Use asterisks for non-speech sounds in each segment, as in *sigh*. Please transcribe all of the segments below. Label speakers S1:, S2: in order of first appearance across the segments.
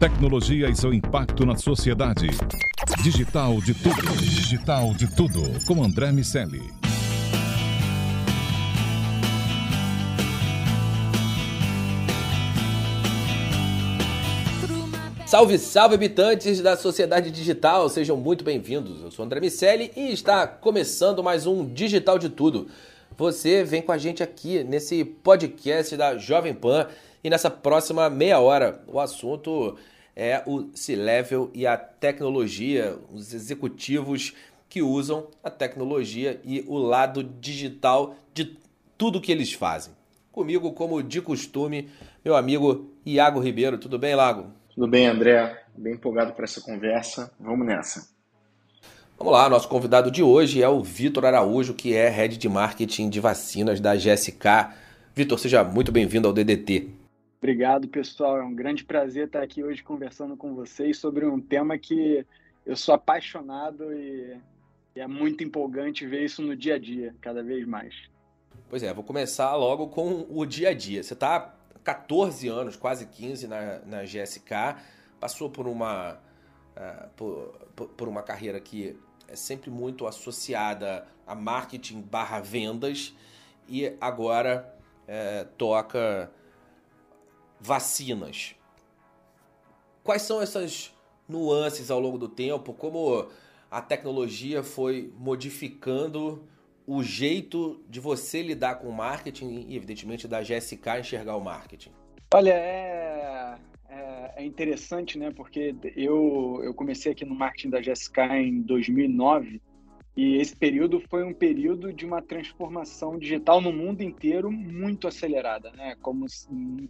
S1: Tecnologia e seu impacto na sociedade. Digital de tudo. Digital de tudo. Com André Miceli.
S2: Salve, salve habitantes da sociedade digital, sejam muito bem-vindos. Eu sou André Miceli e está começando mais um Digital de Tudo. Você vem com a gente aqui nesse podcast da Jovem Pan e nessa próxima meia hora, o assunto é o C-Level e a tecnologia, os executivos que usam a tecnologia e o lado digital de tudo que eles fazem. Comigo, como de costume, meu amigo Iago Ribeiro. Tudo bem, Lago?
S3: Tudo bem, André. Bem empolgado para essa conversa. Vamos nessa.
S2: Vamos lá, nosso convidado de hoje é o Vitor Araújo, que é Head de Marketing de Vacinas da GSK. Vitor, seja muito bem-vindo ao DDT.
S4: Obrigado, pessoal. É um grande prazer estar aqui hoje conversando com vocês sobre um tema que eu sou apaixonado e, é muito empolgante ver isso no dia a dia, cada vez mais.
S2: Pois é, vou começar logo com o dia a dia. Você está há 14 anos, quase 15 na, na GSK, passou por uma, uh, por, por uma carreira que é sempre muito associada a marketing barra vendas e agora é, toca vacinas. Quais são essas nuances ao longo do tempo? Como a tecnologia foi modificando o jeito de você lidar com o marketing e, evidentemente, da GSK enxergar o marketing?
S4: Olha, é, é, é, interessante, né? Porque eu, eu comecei aqui no marketing da GSK em 2009 e esse período foi um período de uma transformação digital no mundo inteiro muito acelerada, né? Como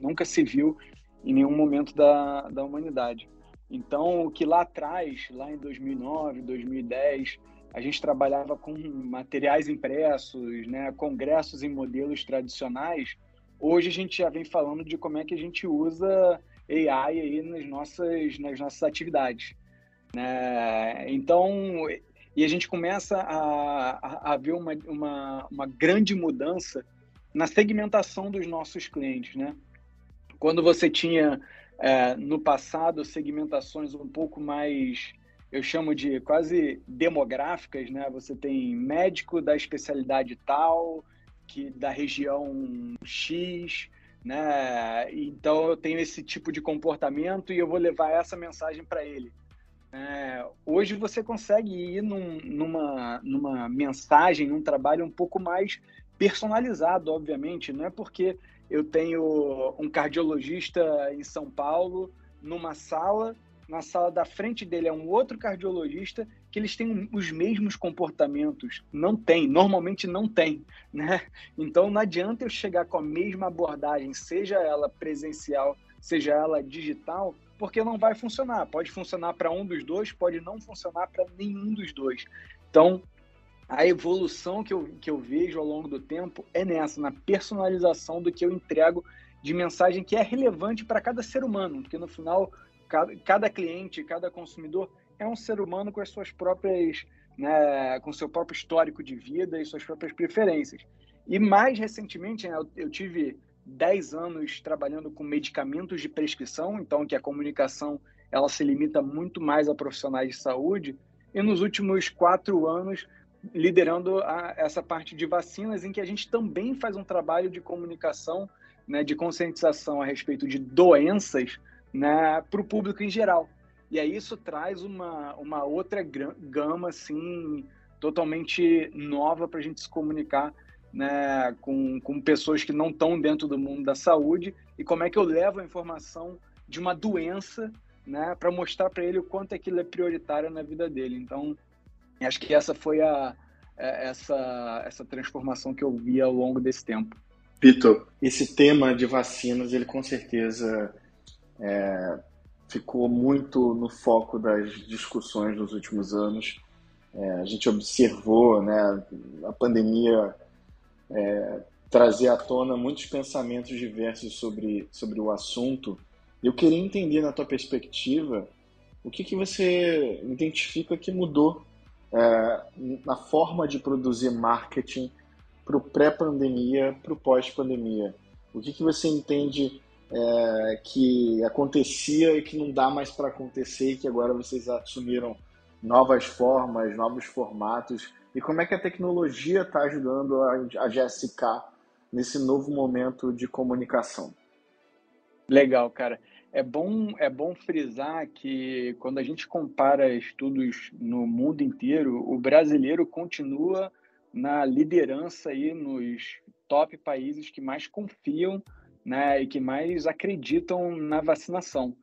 S4: nunca se viu em nenhum momento da, da humanidade. Então, o que lá atrás, lá em 2009, 2010, a gente trabalhava com materiais impressos, né, congressos em modelos tradicionais, hoje a gente já vem falando de como é que a gente usa AI aí nas nossas, nas nossas atividades. Né? Então, e a gente começa a, a, a ver uma, uma, uma, grande mudança na segmentação dos nossos clientes, né? Quando você tinha é, no passado segmentações um pouco mais, eu chamo de quase demográficas, né? Você tem médico da especialidade tal, que da região X, né? Então eu tenho esse tipo de comportamento e eu vou levar essa mensagem para ele. É, hoje você consegue ir num, numa, numa mensagem, num trabalho um pouco mais personalizado, obviamente. Não é porque eu tenho um cardiologista em São Paulo, numa sala, na sala da frente dele é um outro cardiologista, que eles têm os mesmos comportamentos. Não tem, normalmente não tem. Né? Então não adianta eu chegar com a mesma abordagem, seja ela presencial, seja ela digital, porque não vai funcionar. Pode funcionar para um dos dois, pode não funcionar para nenhum dos dois. Então, a evolução que eu, que eu vejo ao longo do tempo é nessa, na personalização do que eu entrego de mensagem que é relevante para cada ser humano, porque no final, cada, cada cliente, cada consumidor é um ser humano com as suas próprias, né, com seu próprio histórico de vida e suas próprias preferências. E mais recentemente, né, eu, eu tive 10 anos trabalhando com medicamentos de prescrição, então que a comunicação ela se limita muito mais a profissionais de saúde, e nos últimos quatro anos liderando a, essa parte de vacinas, em que a gente também faz um trabalho de comunicação, né, de conscientização a respeito de doenças né, para o público em geral. E aí isso traz uma, uma outra gama assim, totalmente nova para a gente se comunicar né, com, com pessoas que não estão dentro do mundo da saúde e como é que eu levo a informação de uma doença né, para mostrar para ele o quanto aquilo é prioritário na vida dele. Então, acho que essa foi a, é, essa, essa transformação que eu vi ao longo desse tempo.
S3: Vitor, esse tema de vacinas, ele com certeza é, ficou muito no foco das discussões nos últimos anos. É, a gente observou né, a pandemia é, trazer à tona muitos pensamentos diversos sobre, sobre o assunto. Eu queria entender, na tua perspectiva, o que, que você identifica que mudou é, na forma de produzir marketing para o pré-pandemia, para o pós-pandemia. O que, que você entende é, que acontecia e que não dá mais para acontecer e que agora vocês assumiram novas formas, novos formatos? E como é que a tecnologia está ajudando a, a GSK nesse novo momento de comunicação?
S4: Legal, cara. É bom, é bom frisar que quando a gente compara estudos no mundo inteiro, o brasileiro continua na liderança aí nos top países que mais confiam né, e que mais acreditam na vacinação,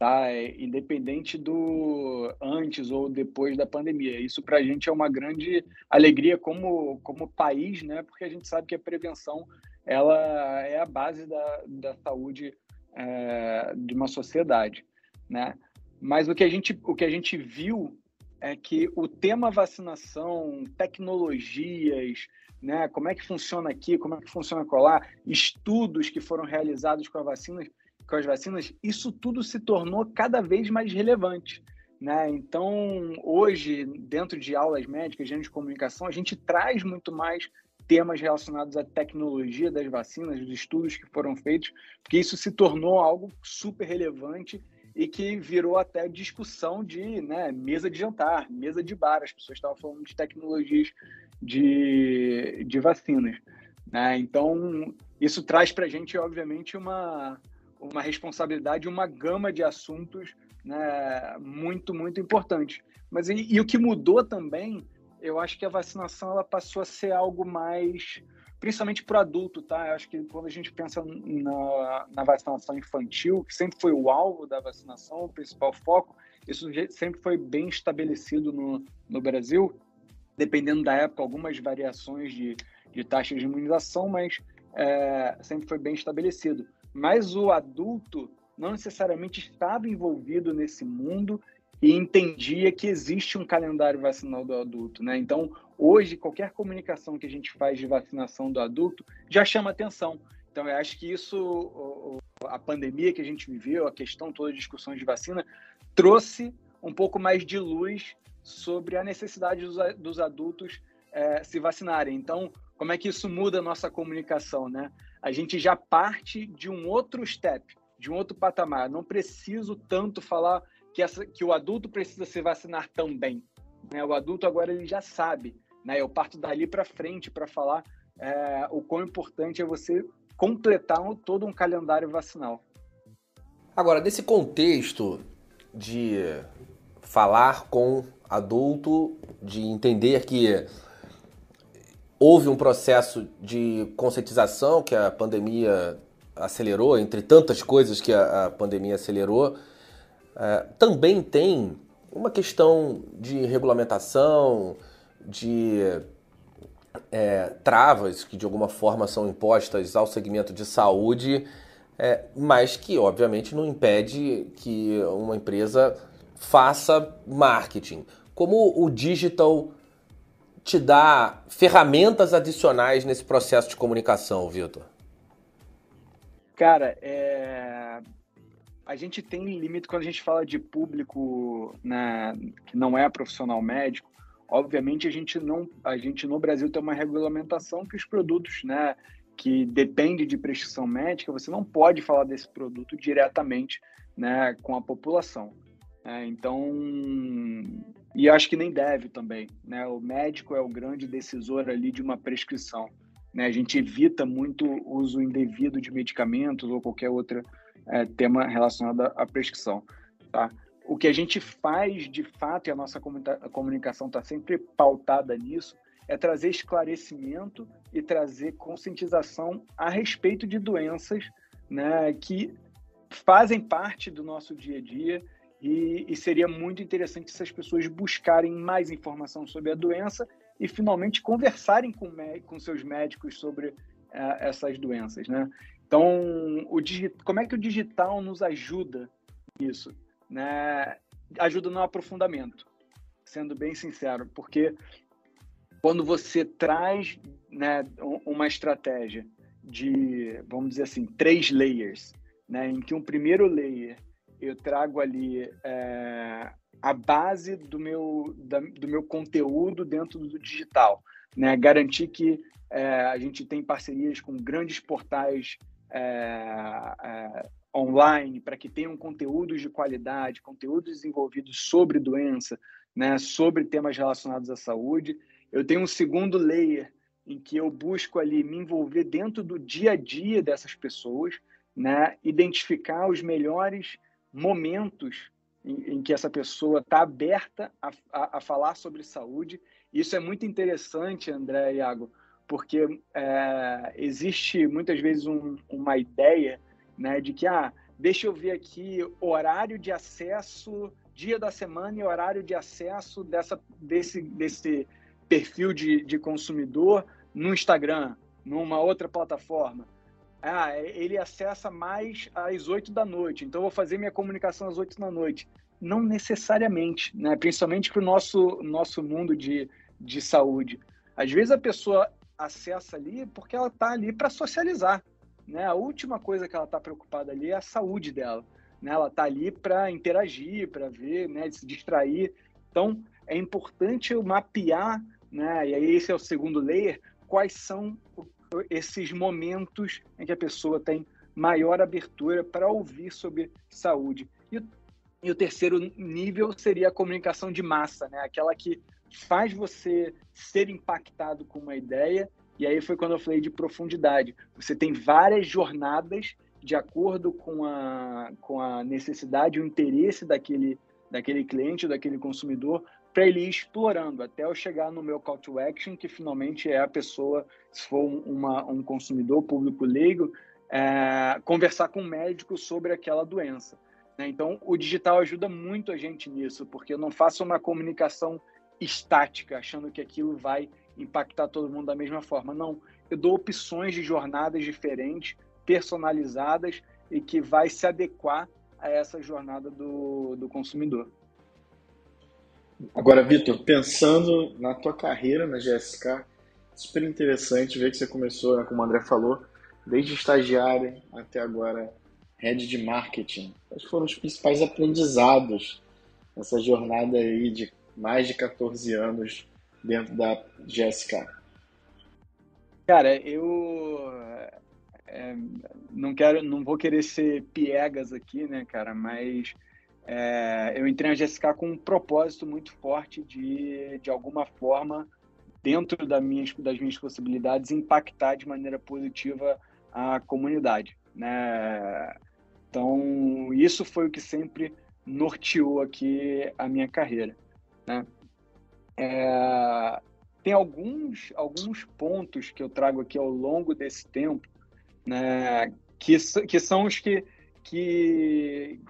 S4: tá? É, independente do antes ou depois da pandemia. Isso para a gente é uma grande alegria como, como país, né? Porque a gente sabe que a prevenção ela é a base da, da saúde é, de uma sociedade, né? Mas o que a gente o que a gente viu é que o tema vacinação, tecnologias, né? Como é que funciona aqui, como é que funciona colar, estudos que foram realizados com, a vacina, com as vacinas, isso tudo se tornou cada vez mais relevante. Né? Então, hoje, dentro de aulas médicas, de comunicação, a gente traz muito mais temas relacionados à tecnologia das vacinas, dos estudos que foram feitos, porque isso se tornou algo super relevante e que virou até discussão de né, mesa de jantar, mesa de bar. As pessoas estavam falando de tecnologias de, de vacinas. Né? Então, isso traz para a gente, obviamente, uma, uma responsabilidade, uma gama de assuntos né, muito, muito importante. Mas e, e, o que mudou também, eu acho que a vacinação ela passou a ser algo mais, principalmente para o adulto, tá? Eu acho que quando a gente pensa na, na vacinação infantil, que sempre foi o alvo da vacinação, o principal foco, isso sempre foi bem estabelecido no, no Brasil dependendo da época, algumas variações de, de taxas de imunização, mas é, sempre foi bem estabelecido. Mas o adulto não necessariamente estava envolvido nesse mundo e entendia que existe um calendário vacinal do adulto, né? Então, hoje, qualquer comunicação que a gente faz de vacinação do adulto já chama atenção. Então, eu acho que isso, a pandemia que a gente viveu, a questão toda de discussões de vacina, trouxe um pouco mais de luz sobre a necessidade dos, adultos é, se vacinarem. Então, como é que isso muda a nossa comunicação, né? A gente já parte de um outro step, de um outro patamar. Não preciso tanto falar que, essa, que o adulto precisa se vacinar também. Né? O adulto agora ele já sabe. Né? Eu parto dali para frente para falar é, o quão importante é você completar um, todo um calendário vacinal.
S2: Agora, nesse contexto de falar com adulto, de entender que houve um processo de conscientização que a pandemia acelerou, entre tantas coisas que a, a pandemia acelerou, é, também tem uma questão de regulamentação, de é, travas que de alguma forma são impostas ao segmento de saúde, é, mas que obviamente não impede que uma empresa faça marketing. Como o digital te dá ferramentas adicionais nesse processo de comunicação, Vitor?
S4: Cara, é... a gente tem limite quando a gente fala de público né, que não é profissional médico. Obviamente, a gente não, a gente no Brasil tem uma regulamentação que os produtos, né, que depende de prescrição médica, você não pode falar desse produto diretamente, né, com a população. É, então, e acho que nem deve também, né? O médico é o grande decisor ali de uma prescrição, né? A gente evita muito o uso indevido de medicamentos ou qualquer outro é, tema relacionado à prescrição, tá? O que a gente faz de fato e a nossa comunicação está sempre pautada nisso é trazer esclarecimento e trazer conscientização a respeito de doenças, né? Que fazem parte do nosso dia a dia e, e, seria muito interessante se as pessoas buscarem mais informação sobre a doença e finalmente conversarem com, com seus médicos sobre uh, essas doenças, né? Então, o como é que o digital nos ajuda nisso? Né? Ajuda no aprofundamento, sendo bem sincero, porque quando você traz né, uma estratégia de, vamos dizer assim, três layers, né, em que um primeiro layer eu trago ali é, a base do meu, da, do meu conteúdo dentro do digital. Né? Garantir que é, a gente tem parcerias com grandes portais é, é, online, para que tenham conteúdos de qualidade, conteúdos desenvolvidos sobre doença, né, sobre temas relacionados à saúde. Eu tenho um segundo layer em que eu busco ali me envolver dentro do dia a dia dessas pessoas, né, identificar os melhores momentos em, em que essa pessoa está aberta a, a, a, falar sobre saúde. Isso é muito interessante, André e Iago, porque é, existe muitas vezes um, uma ideia né, de que, ah, deixa eu ver aqui horário de acesso, dia da semana e horário de acesso dessa, desse, desse perfil de, de consumidor no Instagram, numa outra plataforma. Ah, ele acessa mais às 8 da noite, então vou fazer minha comunicação às 8 da noite. Não necessariamente, né? principalmente para o nosso, nosso mundo de, de saúde. Às vezes a pessoa acessa ali porque ela está ali para socializar. Né? A última coisa que ela está preocupada ali é a saúde dela. Né? Ela está ali para interagir, para ver, né? se distrair. Então, é importante eu mapear, né? e aí esse é o segundo layer, quais são esses momentos em que a pessoa tem maior abertura para ouvir sobre saúde. E, e, o terceiro nível seria a comunicação de massa, né? aquela que faz você ser impactado com uma ideia. E aí foi quando eu falei de profundidade. Você tem várias jornadas de acordo com a, com a necessidade, o interesse daquele, daquele cliente, daquele consumidor, para ele ir explorando até eu chegar no meu call to action, que finalmente é a pessoa, se for uma, um consumidor público leigo, é, conversar com o um médico sobre aquela doença. Né? Então, o digital ajuda muito a gente nisso, porque eu não faço uma comunicação estática, achando que aquilo vai impactar todo mundo da mesma forma. Não, eu dou opções de jornadas diferentes, personalizadas e que vai se adequar a essa jornada do, do consumidor.
S3: Agora, Vitor, pensando na tua carreira na GSK, super interessante ver que você começou, né, como o André falou, desde estagiário até agora head de marketing. Quais foram os principais aprendizados nessa jornada aí de mais de 14 anos dentro da GSK?
S4: Cara, eu é, não quero, não vou querer ser piegas aqui, né, cara, mas é, eu entrei na GSK com um propósito muito forte de, de alguma forma, dentro da minhas, das minhas possibilidades, impactar de maneira positiva a comunidade. Né? Então, isso foi o que sempre norteou aqui a minha carreira. Né? É, tem alguns, alguns pontos que eu trago aqui ao longo desse tempo né, que, que são os que, que,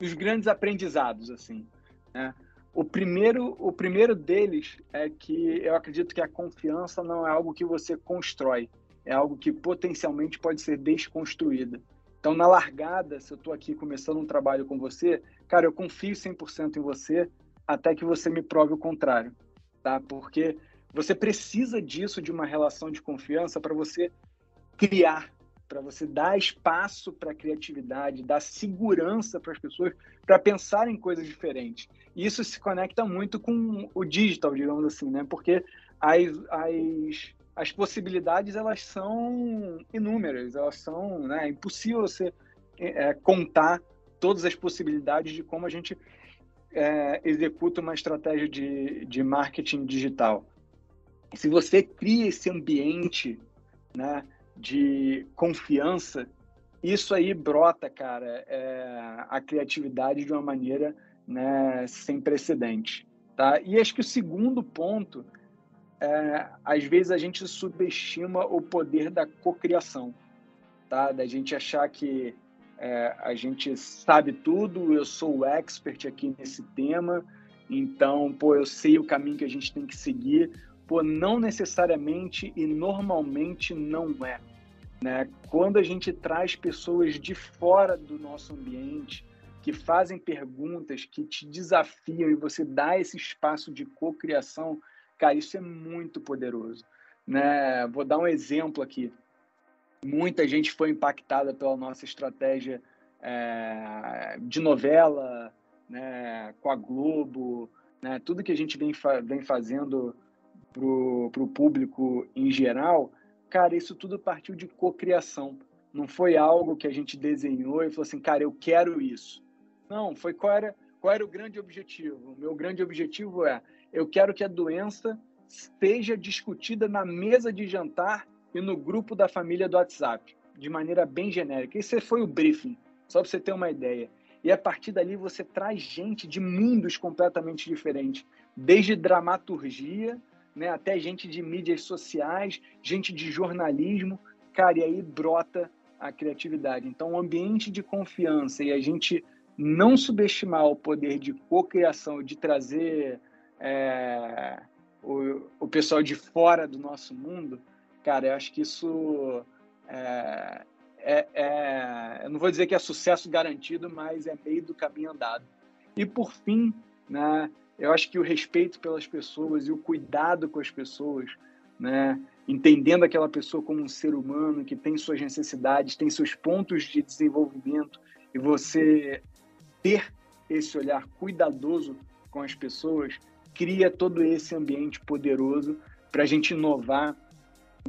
S4: os grandes aprendizados, assim. Né? O primeiro, o primeiro deles é que eu acredito que a confiança não é algo que você constrói, é algo que potencialmente pode ser desconstruída. Então, na largada, se eu estou aqui começando um trabalho com você, cara, eu confio 100% em você até que você me prove o contrário, tá? Porque você precisa disso, de uma relação de confiança, para você criar para você dar espaço para a criatividade, dar segurança para as pessoas para pensar em coisas diferentes. E isso se conecta muito com o digital, digamos assim, né? Porque as, as, as possibilidades elas são inúmeras, elas são, né? É impossível você é, contar todas as possibilidades de como a gente é, executa uma estratégia de, de marketing digital. Se você cria esse ambiente, né? De confiança, isso aí brota, cara, é, a criatividade de uma maneira né, sem precedente. Tá? E acho que o segundo ponto, é, às vezes a gente subestima o poder da cocriação, tá? da gente achar que é, a gente sabe tudo, eu sou o expert aqui nesse tema, então, pô, eu sei o caminho que a gente tem que seguir, Pô, não necessariamente e normalmente não é. Né? Quando a gente traz pessoas de fora do nosso ambiente, que fazem perguntas, que te desafiam e você dá esse espaço de cocriação, cara, isso é muito poderoso. Né? Vou dar um exemplo aqui. Muita gente foi impactada pela nossa estratégia é, de novela, né, com a Globo, né, tudo que a gente vem, fa vem fazendo para o público em geral, cara, isso tudo partiu de cocriação. não foi algo que a gente desenhou e falou assim, cara, eu quero isso. Não, foi qual era, qual era o grande objetivo? O meu grande objetivo é, eu quero que a doença esteja discutida na mesa de jantar e no grupo da família do WhatsApp, de maneira bem genérica. Esse foi o briefing, só para você ter uma ideia. E a partir dali você traz gente de mundos completamente diferentes, desde dramaturgia, né, até gente de mídias sociais, gente de jornalismo, cara, e aí brota a criatividade. Então, o ambiente de confiança e a gente não subestimar o poder de cocriação, de trazer é, o, o pessoal de fora do nosso mundo, cara, eu acho que isso é, é, é, eu não vou dizer que é sucesso garantido, mas é meio do caminho andado. E por fim, né, eu acho que o respeito pelas pessoas e o cuidado com as pessoas, né, entendendo aquela pessoa como um ser humano que tem suas necessidades, tem seus pontos de desenvolvimento, e você ter esse olhar cuidadoso com as pessoas cria todo esse ambiente poderoso para a gente inovar,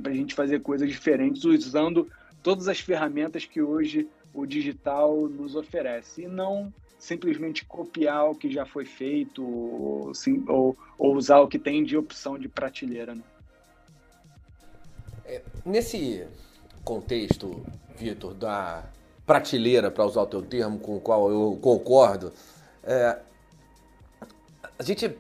S4: para a gente fazer coisas diferentes, usando todas as ferramentas que hoje o digital nos oferece. E não simplesmente copiar o que já foi feito ou, ou, ou usar o que tem de opção de prateleira. Né?
S2: É, nesse contexto, Vitor, da prateleira, para usar o teu termo com o qual eu concordo, é, a gente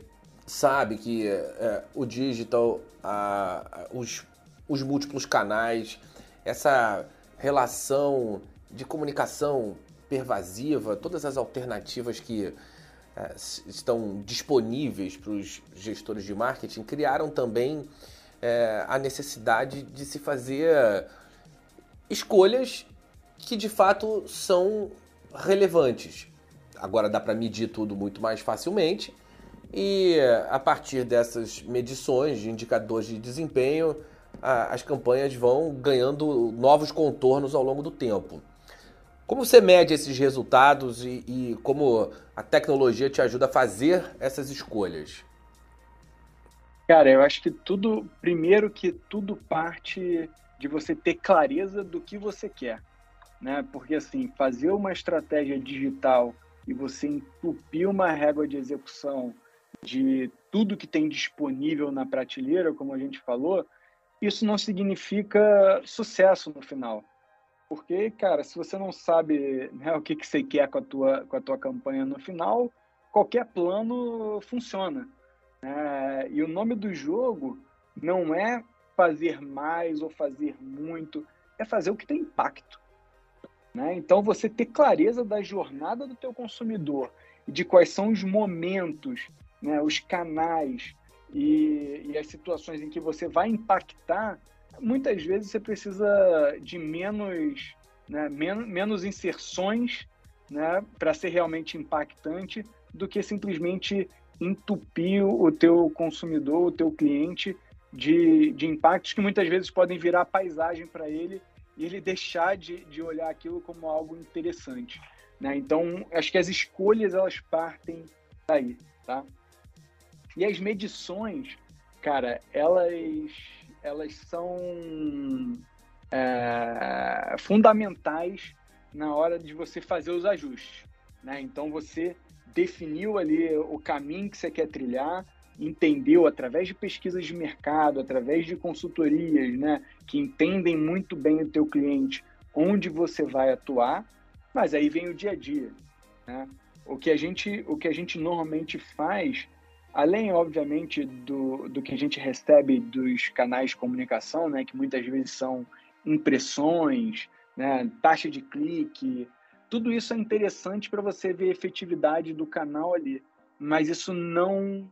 S2: sabe que é, o digital, a, os, os múltiplos canais, essa relação de comunicação pervasiva, todas as alternativas que é, estão disponíveis para os gestores de marketing criaram também é, a necessidade de se fazer escolhas que de fato são relevantes. Agora dá para medir tudo muito mais facilmente e a partir dessas medições de indicadores de desempenho, as campanhas vão ganhando novos contornos ao longo do tempo. Como você mede esses resultados e, e como a tecnologia te ajuda a fazer essas escolhas?
S4: Cara, eu acho que tudo, primeiro que tudo parte de você ter clareza do que você quer, né? Porque assim, fazer uma estratégia digital e você entupir uma régua de execução de tudo que tem disponível na prateleira, como a gente falou, isso não significa sucesso no final. Porque, cara, se você não sabe né, o que, que você quer com a, tua, com a tua campanha no final, qualquer plano funciona. É, e o nome do jogo não é fazer mais ou fazer muito, é fazer o que tem impacto. Né? Então, você ter clareza da jornada do teu consumidor e de quais são os momentos, né, os canais e, e as situações em que você vai impactar, muitas vezes você precisa de menos, né, men menos inserções né, para ser realmente impactante do que simplesmente entupir o teu consumidor, o teu cliente de, de impactos que muitas vezes podem virar paisagem para ele e ele deixar de, de olhar aquilo como algo interessante. Né? Então, acho que as escolhas elas partem daí, tá? E as medições, cara, elas, elas são é, fundamentais na hora de você fazer os ajustes. Né? Então, você definiu ali o caminho que você quer trilhar, entendeu através de pesquisas de mercado, através de consultorias, né, que entendem muito bem o teu cliente, onde você vai atuar, mas aí vem o dia a dia, né? O que a gente, o que a gente normalmente faz além, obviamente, do, do que a gente recebe dos canais de comunicação, né, que muitas vezes são impressões, né, taxa de clique, tudo isso é interessante para você ver a efetividade do canal ali, mas isso não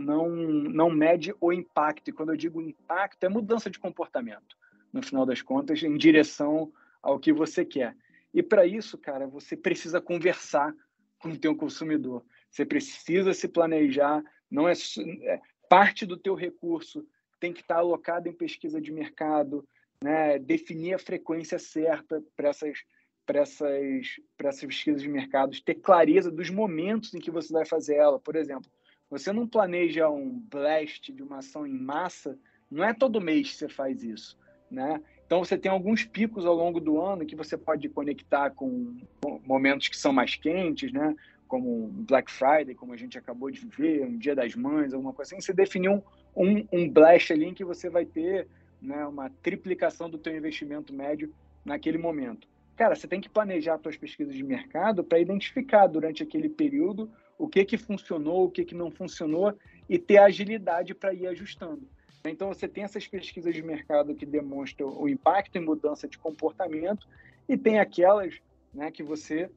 S4: não não mede o impacto. E quando eu digo impacto, é mudança de comportamento, no final das contas, em direção ao que você quer. E para isso, cara, você precisa conversar com o teu consumidor. Você precisa se planejar, não é, é parte do teu recurso tem que estar alocado em pesquisa de mercado, né? definir a frequência certa para essas, para essas, para essas pesquisas de mercado, ter clareza dos momentos em que você vai fazer ela. Por exemplo, você não planeja um blast de uma ação em massa, não é todo mês que você faz isso. Né? Então você tem alguns picos ao longo do ano que você pode conectar com momentos que são mais quentes, né? Como Black Friday, como a gente acabou de viver, um Dia das Mães, alguma coisa assim. Você definiu um, um, um blast ali em que você vai ter né, uma triplicação do teu investimento médio naquele momento. Cara, você tem que planejar suas pesquisas de mercado para identificar durante aquele período o que que funcionou, o que que não funcionou e ter agilidade para ir ajustando. Então você tem essas pesquisas de mercado que demonstram o impacto em mudança de comportamento e tem aquelas né, que você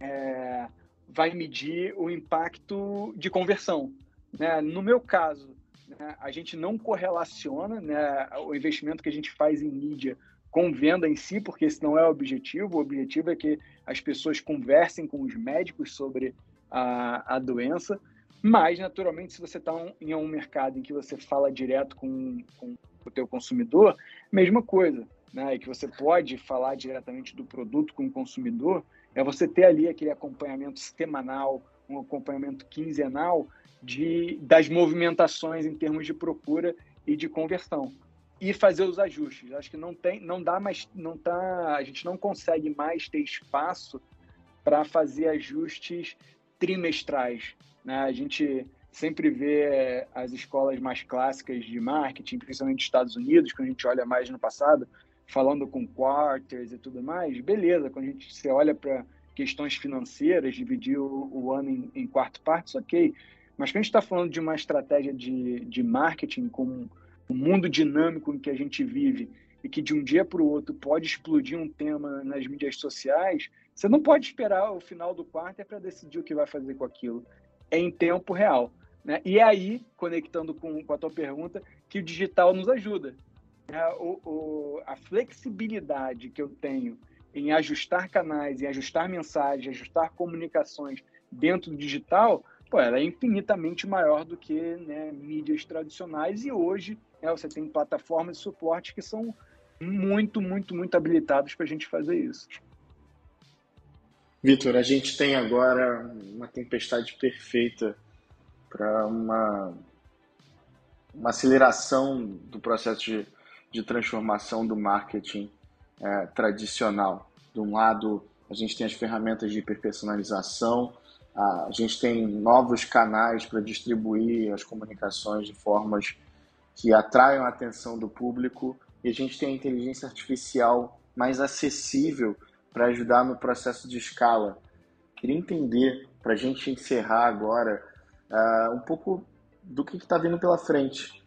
S4: é, vai medir o impacto de conversão. Né? No meu caso, né, a gente não correlaciona né, o investimento que a gente faz em mídia com venda em si, porque esse não é o objetivo. O objetivo é que as pessoas conversem com os médicos sobre a, a doença. Mas, naturalmente, se você está um, em um mercado em que você fala direto com, com o teu consumidor, mesma coisa. Né? E que você pode falar diretamente do produto com o consumidor, é você ter ali aquele acompanhamento semanal, um acompanhamento quinzenal de, das movimentações em termos de procura e de conversão e fazer os ajustes. Acho que não tem, não dá mais, não tá, a gente não consegue mais ter espaço para fazer ajustes trimestrais. Né? A gente sempre vê as escolas mais clássicas de marketing, principalmente nos Estados Unidos, quando a gente olha mais no passado, falando com quarters e tudo mais, beleza, quando a gente se olha para questões financeiras, dividir o, o ano em, em partes, ok. Mas quando a gente está falando de uma estratégia de, de marketing com o mundo dinâmico em que a gente vive e que de um dia para o outro pode explodir um tema nas mídias sociais, você não pode esperar o final do quarto para decidir o que vai fazer com aquilo. É em tempo real. Né? E é aí, conectando com, com a tua pergunta, que o digital nos ajuda. É, o, o, a flexibilidade que eu tenho em ajustar canais, em ajustar mensagens, ajustar comunicações dentro do digital, pô, ela é infinitamente maior do que né, mídias tradicionais e hoje né, você tem plataformas de suporte que são muito, muito, muito habilitados para a gente fazer isso.
S3: Vitor, a gente tem agora uma tempestade perfeita para uma, uma aceleração do processo de, de transformação do marketing é, tradicional. De um lado, a gente tem as ferramentas de hiperpersonalização, a gente tem novos canais para distribuir as comunicações de formas que atraiam a atenção do público e a gente tem a inteligência artificial mais acessível para ajudar no processo de escala. Queria entender, para a gente encerrar agora, uh, um pouco do que está vindo pela frente,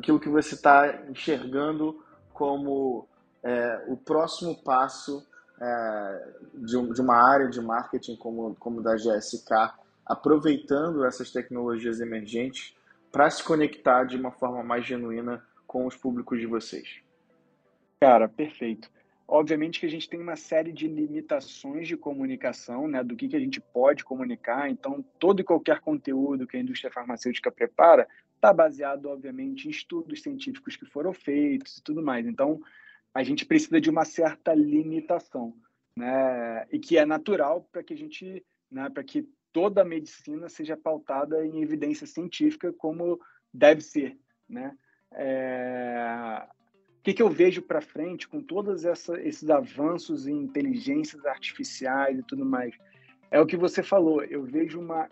S3: que, que você está enxergando como é, o próximo passo é, de, de, uma área de marketing como, como da GSK, aproveitando essas tecnologias emergentes para se conectar de uma forma mais genuína com os públicos de vocês?
S4: Cara, perfeito. Obviamente que a gente tem uma série de limitações de comunicação, né, do que, que a gente pode comunicar. Então, todo e qualquer conteúdo que a indústria farmacêutica prepara está baseado, obviamente, em estudos científicos que foram feitos e tudo mais. Então, a gente precisa de uma certa limitação, né? E que é natural para que a gente, né, para que toda a medicina seja pautada em evidência científica como deve ser, né? É... O que, que eu vejo para frente com todos essa, esses avanços em inteligências artificiais e tudo mais? É o que você falou. Eu vejo uma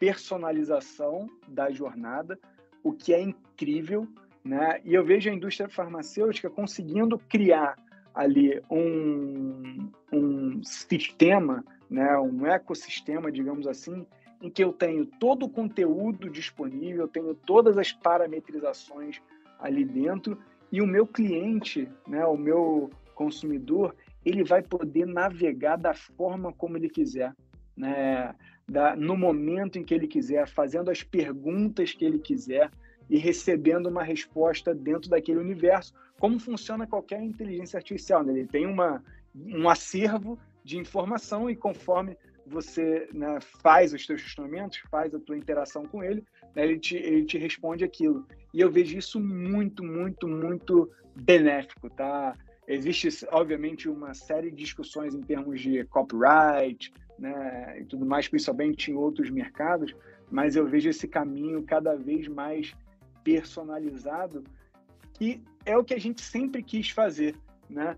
S4: hiperpersonalização da jornada, o que é incrível, né? E eu vejo a indústria farmacêutica conseguindo criar ali um, um sistema, né? um ecossistema, digamos assim, em que eu tenho todo o conteúdo disponível, eu tenho todas as parametrizações ali dentro e o meu cliente, né, o meu consumidor, ele vai poder navegar da forma como ele quiser, né, da, no momento em que ele quiser, fazendo as perguntas que ele quiser, e recebendo uma resposta dentro daquele universo, como funciona qualquer inteligência artificial. Né? Ele tem uma, um acervo de informação e conforme você né, faz os seus questionamentos, faz a tua interação com ele, né, ele, te, ele te responde aquilo. E eu vejo isso muito, muito, muito benéfico, tá? Existe, obviamente, uma série de discussões em termos de copyright, né, e tudo mais, principalmente em outros mercados, mas eu vejo esse caminho cada vez mais personalizado E é o que a gente sempre quis fazer, né?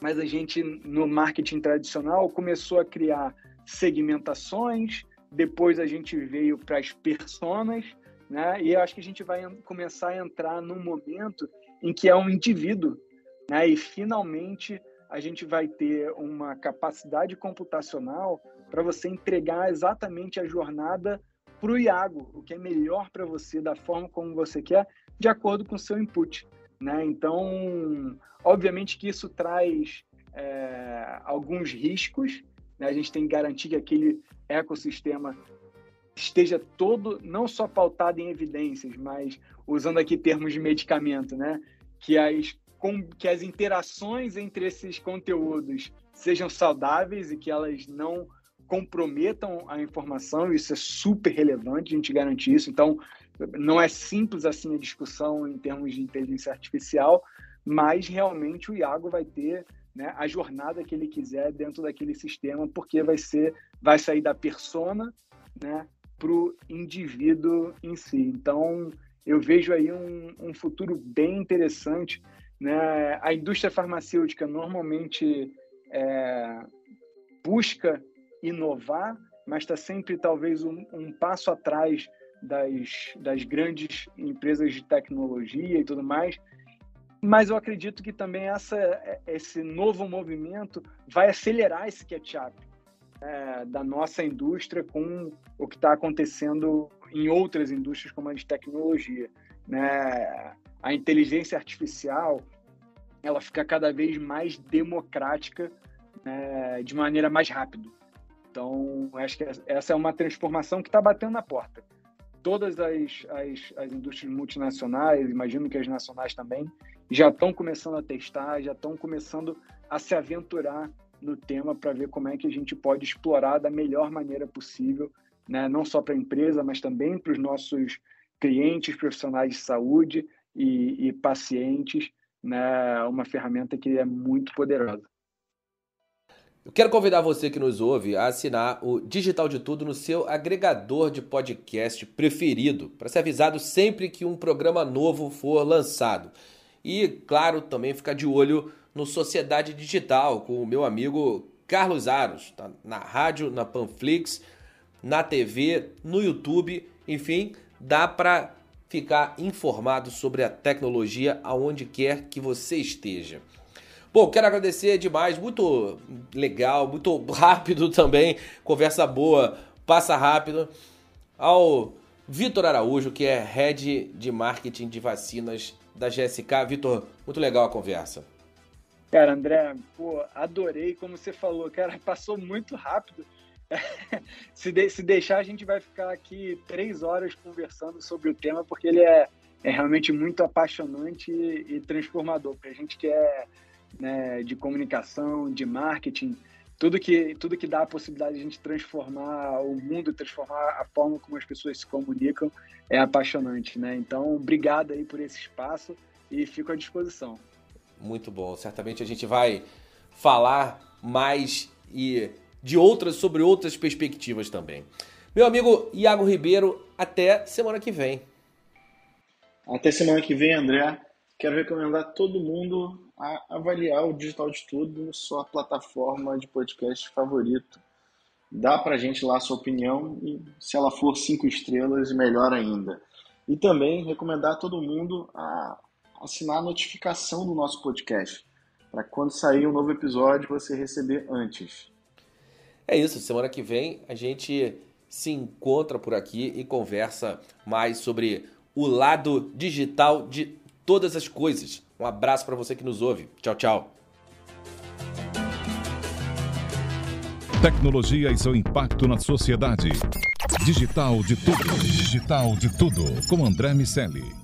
S4: Mas a gente, no marketing tradicional, começou a criar segmentações, depois a gente veio para as personas, né? E eu acho que a gente vai começar a entrar num momento em que é um indivíduo, né? E finalmente a gente vai ter uma capacidade computacional para você entregar exatamente a jornada para o Iago, o que é melhor para você, da forma como você quer, de acordo com o seu input. Né? Então, obviamente que isso traz é, alguns riscos, né? a gente tem que garantir que aquele ecossistema esteja todo, não só pautado em evidências, mas usando aqui termos de medicamento, né? que, as, com, que as interações entre esses conteúdos sejam saudáveis e que elas não comprometam a informação, isso é super relevante, a gente garante isso. Então, não é simples assim a discussão em termos de inteligência artificial, mas realmente o Iago vai ter né, a jornada que ele quiser dentro daquele sistema, porque vai ser, vai sair da persona, né, para o indivíduo em si. Então, eu vejo aí um, um futuro bem interessante. Né? A indústria farmacêutica normalmente é, busca inovar, mas está sempre talvez um, um, passo atrás das, das grandes empresas de tecnologia e tudo mais. Mas eu acredito que também essa, esse novo movimento vai acelerar esse catch-up é, da nossa indústria com o que está acontecendo em outras indústrias como a de tecnologia. Né? A inteligência artificial ela fica cada vez mais democrática né, de maneira mais rápida. Então, acho que essa é uma transformação que está batendo na porta. Todas as, as, as, indústrias multinacionais, imagino que as nacionais também, já estão começando a testar, já estão começando a se aventurar no tema para ver como é que a gente pode explorar da melhor maneira possível, né? não só para a empresa, mas também para os nossos clientes, profissionais de saúde e, e pacientes, né? uma ferramenta que é muito poderosa.
S2: Eu quero convidar você que nos ouve a assinar o Digital de Tudo no seu agregador de podcast preferido, para ser avisado sempre que um programa novo for lançado. E, claro, também ficar de olho no Sociedade Digital com o meu amigo Carlos Aros, tá na rádio, na Panflix, na TV, no YouTube, enfim, dá para ficar informado sobre a tecnologia aonde quer que você esteja. Bom, quero agradecer demais, muito legal, muito *laughs* rápido também, conversa boa, passa rápido, ao Vitor Araújo, que é Head de Marketing de Vacinas da GSK. Vitor, muito legal a conversa.
S4: Cara, André, pô, adorei como você falou, cara, *laughs* passou muito rápido. *laughs* se, de, se deixar, a gente vai ficar aqui três horas conversando sobre o tema, porque ele é, é realmente muito apaixonante e, e transformador. Para a gente que é né, de comunicação, de marketing, tudo que, tudo que dá a possibilidade de a gente transformar o mundo, transformar a forma como as pessoas se comunicam, é apaixonante, né? Então, obrigado aí por esse espaço e fico à disposição.
S2: Muito bom. Certamente a gente vai falar mais e de outras sobre outras perspectivas também. Meu amigo Iago Ribeiro, até semana que vem.
S3: Até semana que vem, André. Quero recomendar todo mundo a avaliar o Digital de Tudo sua plataforma de podcast favorito. Dá para a gente lá a sua opinião e se ela for cinco estrelas, melhor ainda. E também recomendar a todo mundo a assinar a notificação do nosso podcast, para quando sair um novo episódio você receber antes.
S2: É isso, semana que vem a gente se encontra por aqui e conversa mais sobre o lado digital de todas as coisas. Um abraço para você que nos ouve. Tchau, tchau.
S1: Tecnologia e seu impacto na sociedade. Digital de tudo. Digital de tudo. Com André Miscelli.